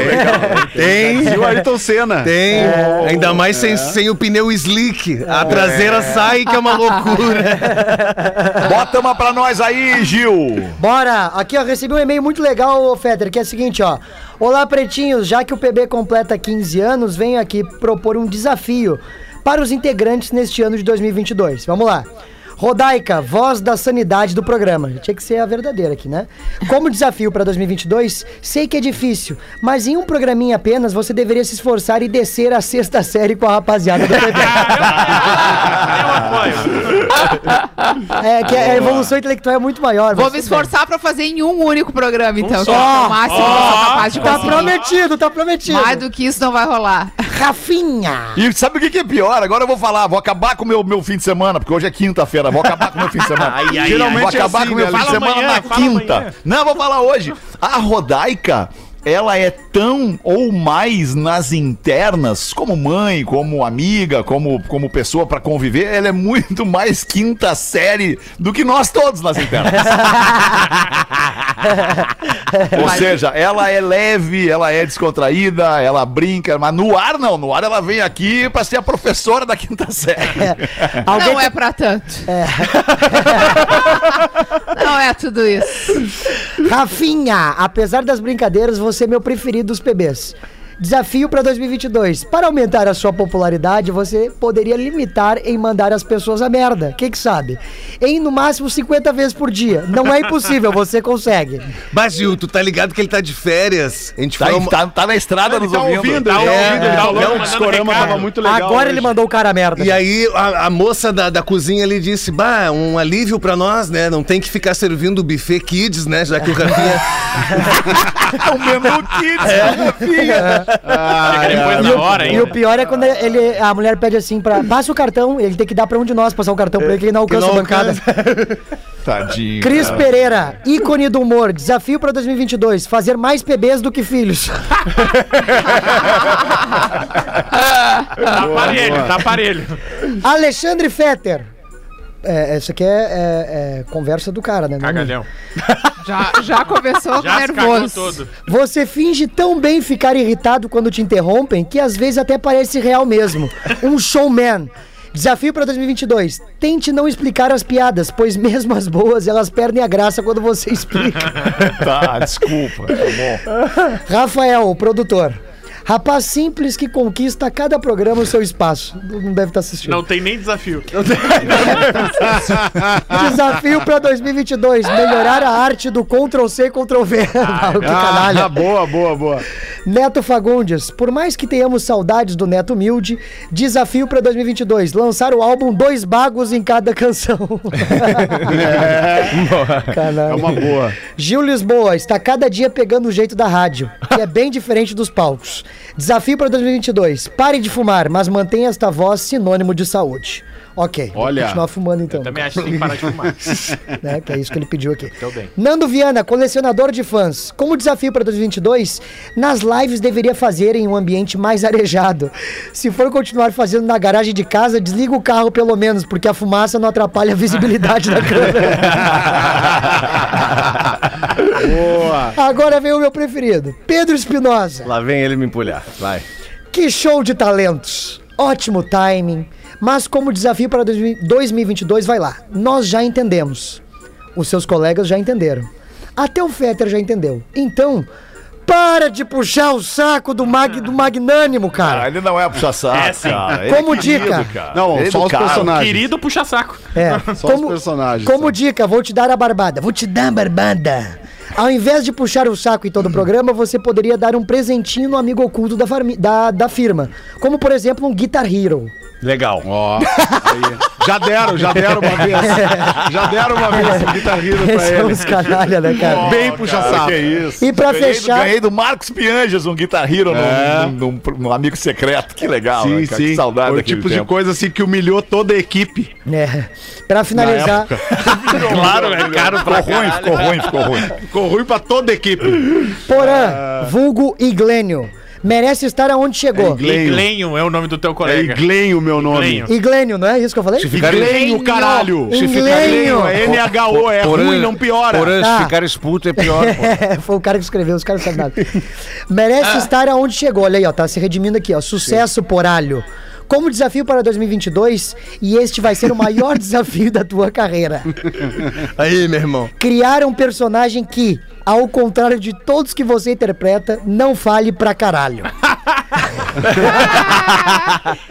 legal. Tem, E o Ayrton Senna. tem. Ainda mais sem, sem o pneu slick. A traseira sai, que é uma [laughs] loucura. Bota uma pra nós aí, Gil. Bora! Aqui, ó, recebi um e-mail muito legal, ô, Fetter, que é o seguinte, ó. Olá, pretinhos, já que o PB completa 15 anos, venho aqui propor um desafio para os integrantes neste ano de 2022. Vamos lá. Rodaica, voz da sanidade do programa. Tinha que ser a verdadeira aqui, né? Como desafio para 2022, sei que é difícil, mas em um programinha apenas você deveria se esforçar e descer a sexta série com a rapaziada do apoio. [laughs] É que a evolução intelectual é muito maior. Vou me esforçar pra fazer em um único programa, então. só. que é o máximo que eu sou capaz de Tá conseguir. prometido, tá prometido. Mais do que isso não vai rolar. Rafinha. E sabe o que, que é pior? Agora eu vou falar, vou acabar com o meu, meu fim de semana, porque hoje é quinta-feira, vou acabar com o meu fim de semana. [laughs] Ai, ai, Geralmente ai. vou acabar assim, com o meu né? fim de semana amanhã, na quinta. amanhã. Não, vou falar hoje. A Rodaica, ela é tão ou mais nas internas, como mãe, como amiga, como, como pessoa pra conviver, ela é muito mais quinta série do que nós todos nas internas. [laughs] Ou seja, ela é leve, ela é descontraída, ela brinca, mas no ar não, no ar ela vem aqui pra ser a professora da quinta série. [laughs] Alguém não é pra tanto. [laughs] Não é tudo isso. Rafinha, apesar das brincadeiras, você é meu preferido dos PBs. Desafio para 2022. Para aumentar a sua popularidade, você poderia limitar em mandar as pessoas a merda. Quem que sabe? Em no máximo 50 vezes por dia. Não é impossível, você consegue. Mas, Gil, tu tá ligado que ele tá de férias? A gente Tá, foi uma- tá, tá na estrada nos Tá ouvindo. ouvindo, Tá ouvindo, ouvindo, tá tá ouvindo, ouvindo. O mandando discorama tava muito legal. Agora ele hoje. mandou o cara a merda. E aí a, a moça da, da cozinha ali disse, bah, um alívio pra nós, né? Não tem que ficar servindo o buffet kids, né? Já que o Rafinha... [laughs] É o menu kids, [laughs] Ah, depois E na o, hora, e hein? o pior é quando ele, a mulher pede assim pra. Passa o cartão, ele tem que dar pra um de nós passar o cartão pra ele que ele não alcança não a bancada. [laughs] Tadinho. Cris Pereira, ícone do humor. Desafio pra 2022: fazer mais PBs do que filhos. [laughs] [laughs] Tá aparelho, tá aparelho. Alexandre Fetter. É, essa aqui é, é- é conversa do cara, né? Não- Cagalhão. [laughs] Já, já começou Já nervoso. todo. Você finge tão bem ficar irritado quando te interrompem que às vezes até parece real mesmo. [laughs] Um showman. Desafio para 2022. Tente não explicar as piadas, pois mesmo as boas elas perdem a graça quando você explica. [laughs] Tá, desculpa. Tá bom. Rafael, o produtor. Rapaz simples que conquista a cada programa o seu espaço. Não deve estar assistindo. Não tem nem desafio. [laughs] Desafio para 2022. Melhorar a arte do Ctrl C, Ctrl V. Ah, [laughs] que canalha. Ah, boa, boa, boa. Neto Fagundes, por mais que tenhamos saudades do Neto Humilde, desafio para 2022, lançar o álbum Dois Bagos em cada canção. É [laughs] Caralho. uma boa. Gil Lisboa está cada dia pegando o jeito da rádio, que é bem diferente dos palcos. Desafio para 2022, pare de fumar, mas mantenha esta voz sinônimo de saúde. Ok, vou Olha. continuar fumando então. Também acho que tem que parar de fumar. [laughs] né? Que é isso que ele pediu aqui. Tô bem. Nando Viana, colecionador de fãs. Como desafio para 2022, nas lives deveria fazer em um ambiente mais arejado. Se for continuar fazendo na garagem de casa, desliga o carro pelo menos, porque a fumaça não atrapalha a visibilidade da câmera. [laughs] Boa. Agora vem o meu preferido, Pedro Espinosa. Lá vem ele me empulhar. Vai. Que show de talentos! Ótimo timing. Mas como desafio para 2022, vai lá. Nós já entendemos. Os seus colegas já entenderam. Até o Fetter já entendeu. Então, para de puxar o saco do, mag, do magnânimo, Ah, cara. ele não é puxa-saco, É, sim. cara. Ele Como é querido, dica. cara. Não, Ele é só os educado. personagens. Querido puxa-saco. É, [laughs] Só como, os personagens. como só. dica, vou te dar a barbada. Vou te dar a barbada. Ao invés de puxar o saco em todo o programa, você poderia dar um presentinho no amigo oculto da, farmi- da, da firma. Como, por exemplo, um Guitar Hero. Legal. Ó, [laughs] aí. Já deram, já deram uma vez. Já deram uma vez o Guitar Hero pra São ele. os canalha, né, cara? Bem puxa saco. que isso. E pra Ganhei do- fechar- Ganhei do Marcos Pianges, um Guitar Hero, É. num, num- num- amigo secreto. Que legal, Sim, né, cara? sim. Que saudade Foi o tipo de tempo. coisa assim que humilhou toda a equipe. É. Pra finalizar, [laughs] Claro, é caro Ficou ruim, ficou ruim, ficou ruim. Ficou ruim pra toda a equipe. Porã, vulgo Iglênio. Merece estar aonde chegou. Iglenho. Iglenho é o nome do teu É colega. Iglenho o meu nome. Iglenho. Iglênio, não é isso que eu falei? Iglenho, caralho. Se ficar- Iglenho, é N-H-O, é Porã- ruim, não piora. Porã, Tá. se ficar expulso é pior. [laughs] É, foi o cara que escreveu, os caras não sabem nada. Merece estar aonde chegou. Olha aí, ó, tá se redimindo aqui, ó. Sucesso, poralho. Como desafio para 2022, e este vai ser o maior [laughs] desafio da tua carreira. [laughs] Aí, meu irmão. Criar um personagem que, ao contrário de todos que você interpreta, não fale pra caralho. [laughs] [laughs]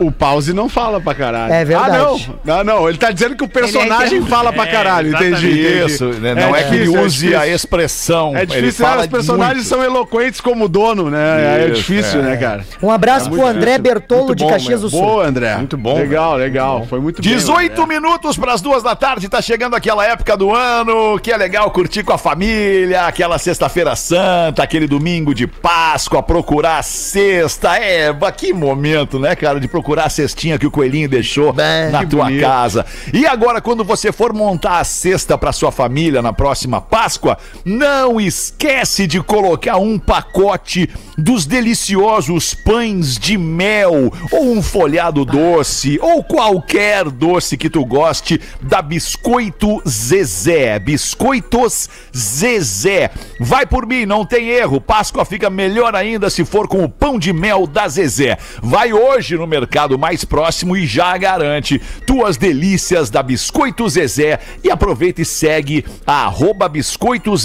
O, o pause não fala pra caralho. É verdade. Ah, não. Não, não. Ele tá dizendo que o personagem Ele é- fala pra É, caralho. exatamente. entendi. Isso, né? não é, que ele difícil, é use difícil. a expressão. É ele difícil, né? Os personagens muito. são eloquentes como o dono, né? é Isso, difícil, é. né, cara? Um abraço pro André Bertolo Muito de bom, Caxias do. Sul. Boa, André. Muito bom, Legal, legal. Foi muito bem. 18 minutos para as duas da tarde, tá chegando aquela época do ano que é legal curtir com a família, aquela sexta-feira santa, aquele domingo de Páscoa, procurar a cesta. É, que momento, né, cara, de procurar a cestinha que o coelhinho deixou Bem, na tua bonito. casa. E agora, quando você for montar a cesta para sua família na próxima Páscoa, não esquece de colocar um pacote dos deliciosos pães de mel, ou um folhado doce, ou qualquer doce que tu goste da Biscoito Zezé. Biscoitos Zezé. Vai por mim, não tem erro. Páscoa fica melhor ainda se for com o pão de mel da Zezé. Vai hoje no mercado mais próximo e já garante tuas delícias da Biscoito Zezé e aproveita e segue a arroba biscoitos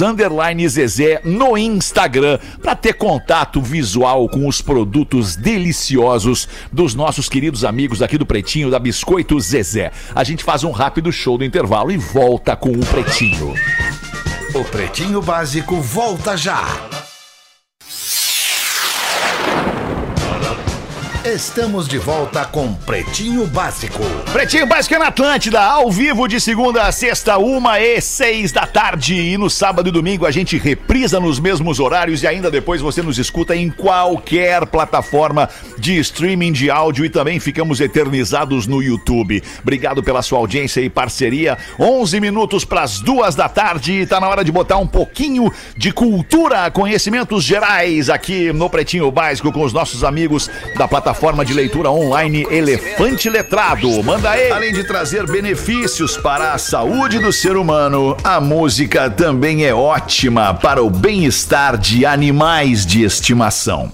Zezé no Instagram para ter contato visual com os produtos deliciosos dos nossos queridos amigos aqui do Pretinho da Biscoito Zezé. A gente faz um rápido show do intervalo e volta com o Pretinho. O Pretinho Básico volta já. Estamos de volta com Pretinho Básico. Pretinho Básico é na Atlântida, ao vivo de segunda a sexta, uma e seis da tarde. E no sábado e domingo a gente reprisa nos mesmos horários e ainda depois você nos escuta em qualquer plataforma de streaming de áudio e também ficamos eternizados no YouTube. Obrigado pela sua audiência e parceria. 11 minutos para as duas da tarde e tá na hora de botar um pouquinho de cultura, conhecimentos gerais aqui no Pretinho Básico com os nossos amigos da plataforma de leitura online Elefante Letrado. Manda aí. Além de trazer benefícios para a saúde do ser humano, a música também é ótima para o bem-estar de animais de estimação.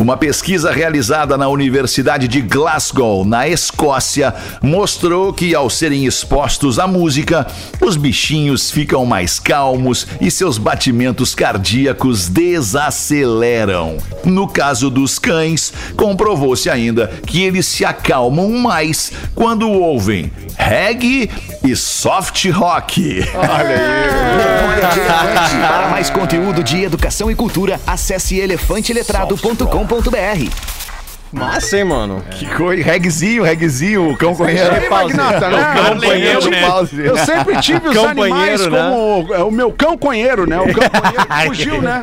Uma pesquisa realizada na Universidade de Glasgow, na Escócia, mostrou que ao serem expostos à música, os bichinhos ficam mais calmos e seus batimentos cardíacos desaceleram. No caso dos cães, comprovou-se ainda que eles se acalmam mais quando ouvem reggae e soft rock. Para mais conteúdo de educação e cultura, acesse elefanteletrado.com.br. Massa, hein, mano? Que coisa, regzinho, regzinho, o cão conheiro. Aí, Magnata, né? Companheiro, Eu- né? Eu sempre tive os Cão animais né? como é, o meu cão conheiro, né? O cão [laughs] conheiro fugiu, né?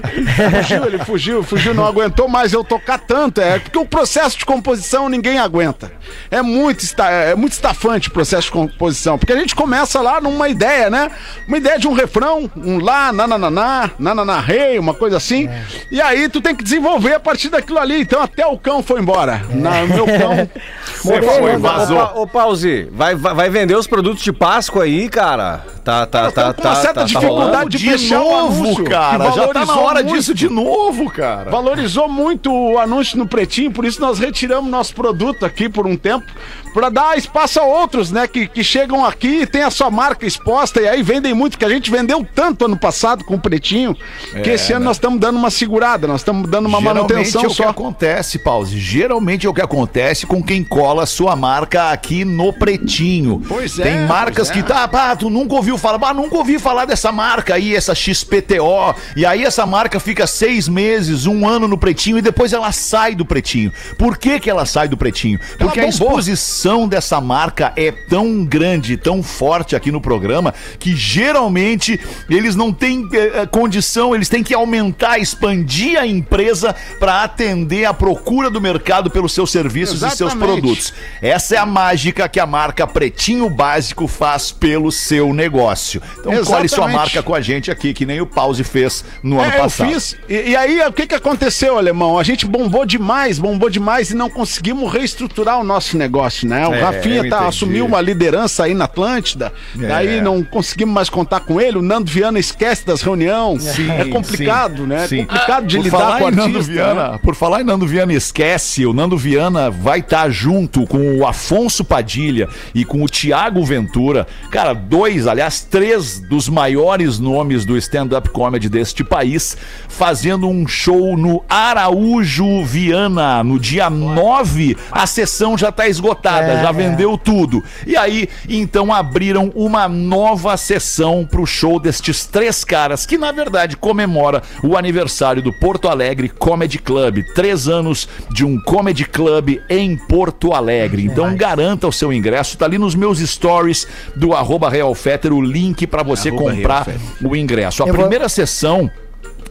Fugiu, ele fugiu, fugiu, não aguentou mais eu tocar tanto. É porque o processo de composição ninguém aguenta. É muito, esta- é muito estafante o processo de composição. Porque a gente começa lá numa ideia, né? Uma ideia de um refrão, um lá, nanananá, nanananá, rei, uma coisa assim. E aí tu tem que desenvolver a partir daquilo ali. Então até o cão foi embora. Na, meu cão. [laughs] Você foi, vazou. Ô, ô Pause, vai, vai vai vender os produtos de Páscoa aí, cara? Tá, tá, tá, com uma tá, certa tá, tá dificuldade rolando? de de fechar o novo, anúncio, cara. que Já tá na hora muito. disso de novo, cara. Valorizou muito o anúncio no Pretinho, por isso nós retiramos nosso produto aqui por um tempo, para dar espaço a outros, né, que, que chegam aqui e tem a sua marca exposta e aí vendem muito, que a gente vendeu tanto ano passado com o Pretinho, que esse ano nós estamos dando uma segurada, nós estamos dando uma Geralmente manutenção é o que só. acontece, Pause. Geralmente é o que acontece com quem cola sua marca aqui no Pretinho. Pois é, Tem marcas pois é. que tá, pá, tu nunca ouviu falar, pá, nunca ouvi falar dessa marca aí, essa XPTO. E aí essa marca fica seis meses, um ano no Pretinho e depois ela sai do Pretinho. Por que que ela sai do Pretinho? Porque a bombou. exposição dessa marca é tão grande, tão forte aqui no programa, que geralmente eles não têm eh, eh, condição, eles têm que aumentar, expandir a empresa para atender a procura do mercado pelos seus serviços e seus Exatamente. produtos. Essa é a mágica que a marca Pretinho Básico faz pelo seu negócio. Então colhe sua Exatamente. marca com a gente aqui, que nem o Pause fez no ano É, eu passado. fiz. E, e aí, o que que aconteceu, alemão? A gente bombou demais, bombou demais e não conseguimos reestruturar o nosso negócio, né? O É, Rafinha eu tá, assumiu uma liderança aí na Atlântida, É. daí não conseguimos mais contar com ele. O Nando Viana esquece das reuniões. Sim, é complicado, sim, né? sim. É complicado de Por lidar com o artista. Nando Viana, né? por falar em Nando Viana, esquece, o Nando Viana vai estar junto com o Afonso Padilha e com o Tiago Ventura. Cara, dois, aliás, três dos maiores nomes do stand-up comedy deste país, fazendo um show no Araújo Viana, no dia 9. A sessão já está esgotada, É, já é. vendeu tudo. E aí, então, abriram uma nova sessão pro show destes três caras, que na verdade comemora o aniversário do Porto Alegre Comedy Club. Três anos de um comedy club em Porto Alegre. Então garanta o seu ingresso. Tá ali nos meus stories do arroba Real Fetter, o link para você Arroba comprar o ingresso. A Eu vou- primeira sessão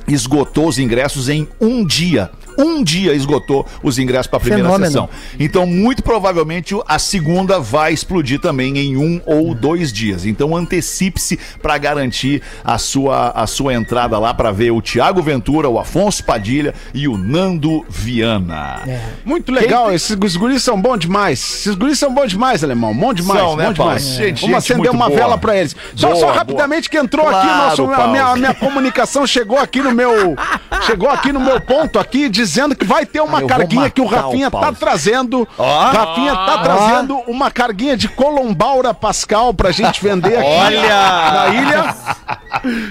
esgotou os ingressos em um dia. Um dia esgotou os ingressos para a primeira Fenômeno. sessão. Então, muito provavelmente, a segunda vai explodir também em um ou dois dias. Então, antecipe-se para garantir a sua, a sua entrada lá para ver o Tiago Ventura, o Afonso Padilha e o Nando Viana. É. Muito legal, Quem- esses guris são bons demais. Esses guris são bons demais, alemão. Bom demais, São, bom né, demais. Gente, Vamos gente acender uma boa. vela pra eles. Só, Boa, só boa. rapidamente que entrou aqui Claro, nosso, a, minha, a minha comunicação chegou aqui no meu [laughs] chegou aqui no meu ponto aqui dizendo que vai ter uma Ah, carguinha que o matar o Rafinha tá trazendo. Rafinha tá trazendo uma carguinha de Colombaura Pascal pra gente vender aqui Olha! na ilha.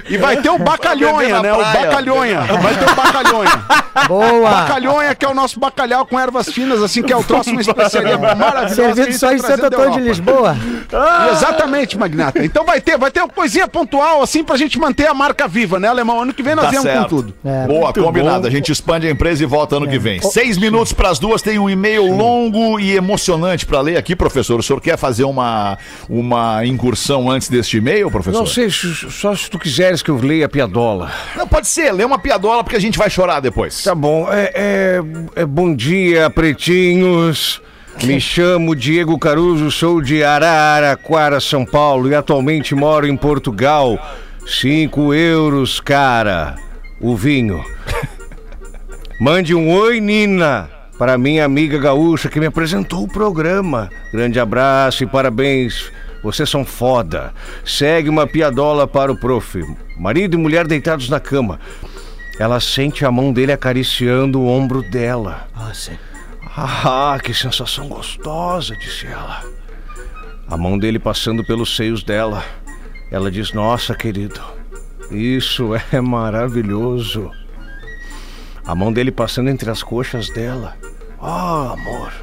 E vai ter o Bacalhonha, né? O praia. Bacalhonha. Vai ter o Bacalhonha. Boa! Bacalhonha, que é o nosso bacalhau com ervas finas, assim, que é o troço uma especiaria maravilhosa. [laughs] Servido só tá em Santo trazendo da Antônio de Europa. Lisboa. Exatamente, Magnata. Então vai ter, vai ter uma coisinha pontual, assim, pra gente manter a marca viva, né, Alemão? Ano que vem nós Tá viemos com certo. tudo. É, Boa, combinado. A gente expande a empresa e volta ano que vem. Seis minutos para as duas. Tem um e-mail longo e emocionante para ler aqui, professor. O senhor quer fazer uma, uma incursão antes deste e-mail, professor? Não sei, se- só se tu quiseres que eu leia a piadola. Não, pode ser. Lê uma piadola porque a gente vai chorar depois. Tá bom. É, é- é bom dia, pretinhos. Me chamo Diego Caruso, sou de Araraquara, São Paulo e atualmente moro em Portugal. Cinco euros, cara. O vinho. Mande um oi, Nina, para minha amiga gaúcha que me apresentou o programa. Grande abraço e parabéns. Vocês são foda. Segue uma piadola para o prof. Marido e mulher deitados na cama. Ela sente a mão dele acariciando o ombro dela. Ah, sim. Ah, que sensação gostosa, disse ela. A mão dele passando pelos seios dela. Ela diz: Nossa, querido, isso é maravilhoso. A mão dele passando entre as coxas dela. Oh, amor.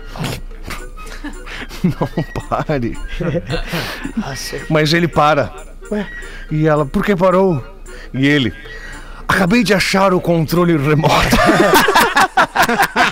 [laughs] Não pare. [laughs] Mas ele para. E ela, por que parou? E ele, acabei de achar o controle remoto. [laughs]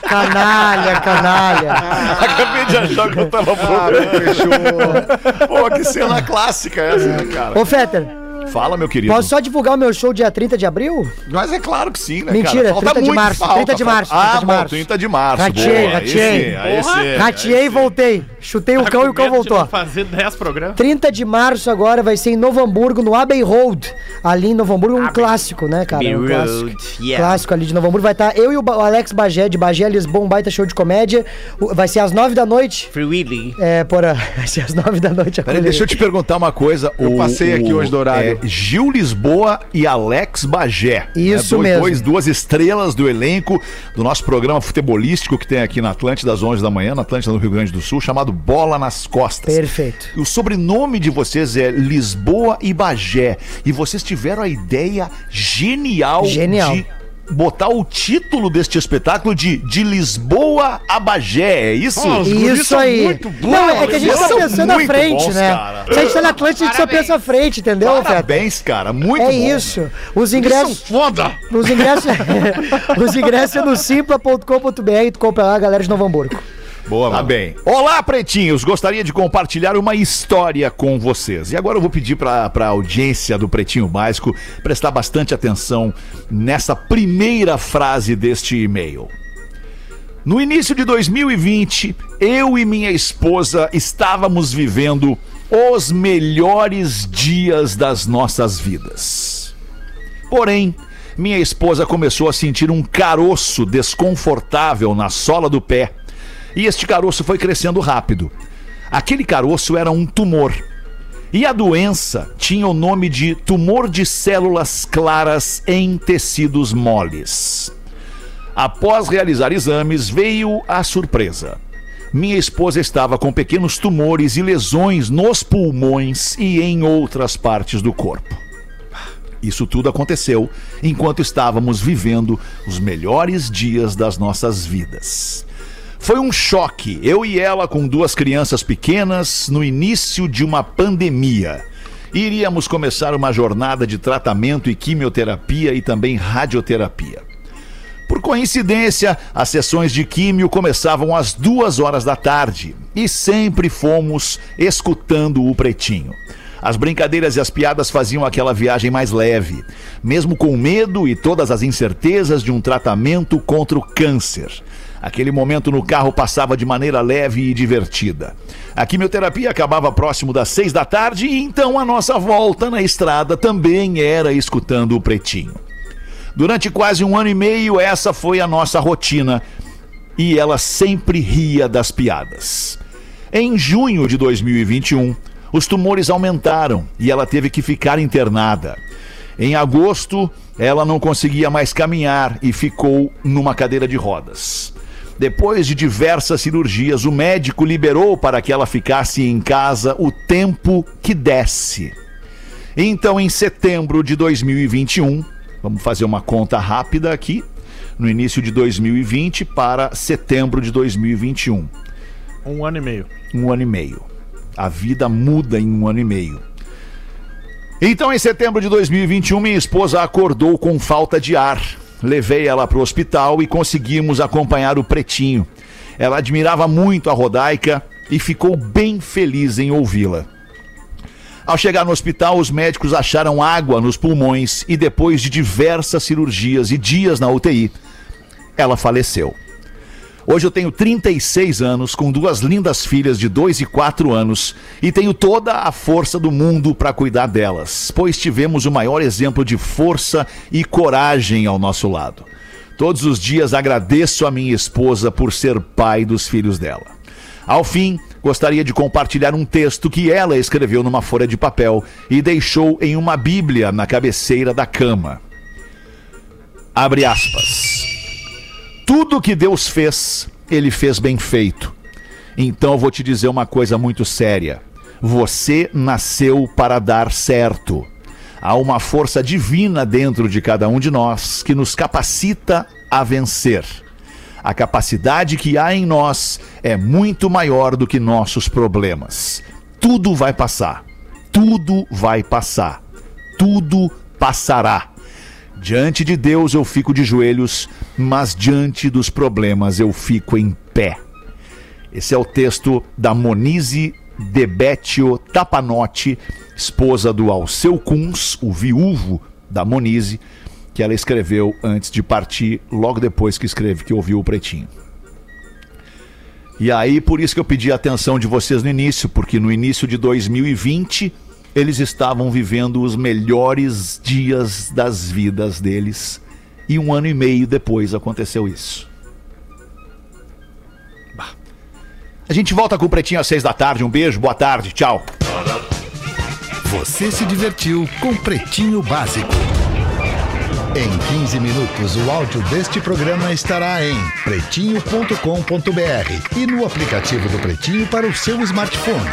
Canalha, canalha. Acabei de achar que eu tava fechou. Pô, que cena clássica essa, né, cara? Ô, Fetter, Fala, meu querido. posso só divulgar o meu show dia 30 de abril? Mas é claro que sim, né, Mentira, cara? 30 de março, 30 de março, 30 Ah, de bom, março. 30 de março. Rateei. Aí sim, aí sim, Rateei aí e voltei. Chutei o cão e o cão voltou. fazer 10 programas. 30 de março agora vai ser em Novo Hamburgo, no Abbey Road. Ali em Novo Hamburgo, um clássico, né, cara? Um clássico. Clássico ali de Novo Hamburgo. Vai estar eu e o o Alex Bagé, de Bagé Lisboa, um baita show de comédia. O- Vai ser às 9 da noite. Free Willy. É, porra, [laughs] vai ser às 9 da noite. a Peraí, colheita. deixa eu te perguntar uma coisa. Eu passei aqui hoje do horário. É, Gil Lisboa e Alex Bagé. Isso Dois- mesmo. Dois, duas estrelas do elenco do nosso programa futebolístico que tem aqui na Atlântida às 11 da manhã, na Atlântida, no Rio Grande do Sul, chamado Bola nas Costas. Perfeito. E O sobrenome de vocês é Lisboa e Bagé. E vocês tiveram a ideia genial, Genial. de botar o título deste espetáculo de De Lisboa a Bagé. É isso? Isso aí. Não, é que a gente tá são pensando à muito frente, bons, né? cara. Se a gente tá na Atlântica, a gente só pensa à frente, entendeu? Parabéns, cara. Muito É bom. isso. Os ingressos. Foda! Os ingressos, [laughs] os ingressos é no simpla.com.br, tu compra lá, galera de Novo Hamburgo. Boa, tá bem. Olá, pretinhos. Gostaria de compartilhar uma história com vocês. E agora eu vou pedir para a audiência do Pretinho Básico prestar bastante atenção nessa primeira frase deste e-mail. No início de 2020, eu e minha esposa estávamos vivendo os melhores dias das nossas vidas. Porém, minha esposa começou a sentir um caroço desconfortável na sola do pé e este caroço foi crescendo rápido. Aquele caroço era um tumor. E a doença tinha o nome de tumor de células claras em tecidos moles. Após realizar exames, veio a surpresa. Minha esposa estava com pequenos tumores e lesões nos pulmões e em outras partes do corpo. Isso tudo aconteceu enquanto estávamos vivendo os melhores dias das nossas vidas. Foi um choque, eu e ela com duas crianças pequenas no início de uma pandemia. Iríamos começar uma jornada de tratamento e quimioterapia e também radioterapia. Por coincidência, as sessões de químio começavam às duas horas da tarde e sempre fomos escutando o pretinho. As brincadeiras e as piadas faziam aquela viagem mais leve, mesmo com medo e todas as incertezas de um tratamento contra o câncer. Aquele momento no carro passava de maneira leve e divertida. A quimioterapia acabava próximo das seis da tarde e então a nossa volta na estrada também era escutando o pretinho. Durante quase um ano e meio, essa foi a nossa rotina e ela sempre ria das piadas. Em junho de 2021, os tumores aumentaram e ela teve que ficar internada. Em agosto, ela não conseguia mais caminhar e ficou numa cadeira de rodas. Depois de diversas cirurgias, o médico liberou para que ela ficasse em casa o tempo que desse. Então, em setembro de 2021, vamos fazer uma conta rápida aqui, no início de 2020 para setembro de 2021 Um ano e meio. um ano e meio. A vida muda em um ano e meio. Então, em setembro de 2021, minha esposa acordou com falta de ar. Levei ela para o hospital e conseguimos acompanhar o pretinho. Ela admirava muito a Rodaica e ficou bem feliz em ouvi-la. Ao chegar no hospital, os médicos acharam água nos pulmões e, depois de diversas cirurgias e dias na UTI, ela faleceu. Hoje eu tenho 36 anos, com duas lindas filhas de 2 e 4 anos, e tenho toda a força do mundo para cuidar delas, pois tivemos o maior exemplo de força e coragem ao nosso lado. Todos os dias agradeço a minha esposa por ser pai dos filhos dela. Ao fim, gostaria de compartilhar um texto que ela escreveu numa folha de papel e deixou em uma Bíblia na cabeceira da cama. Abre aspas. Tudo que Deus fez, ele fez bem feito. Então eu vou te dizer uma coisa muito séria. Você nasceu para dar certo. Há uma força divina dentro de cada um de nós que nos capacita a vencer. A capacidade que há em nós é muito maior do que nossos problemas. Tudo vai passar. Tudo vai passar. Tudo passará. Diante de Deus eu fico de joelhos, mas diante dos problemas eu fico em pé. Esse é o texto da Monize Debetio Tapanotti, esposa do Alceu Kunz, o viúvo da Monize, que ela escreveu antes de partir, logo depois que escreve que ouviu o Pretinho. E aí, por isso que eu pedi a atenção de vocês no início, porque no início de 2020 eles estavam vivendo os melhores dias das vidas deles. E um ano e meio depois aconteceu isso. A gente volta com o Pretinho às seis da tarde. Um beijo, boa tarde, tchau. Você se divertiu com Pretinho Básico. Em 15 minutos, o áudio deste programa estará em pretinho.com.br e no aplicativo do Pretinho para o seu smartphone.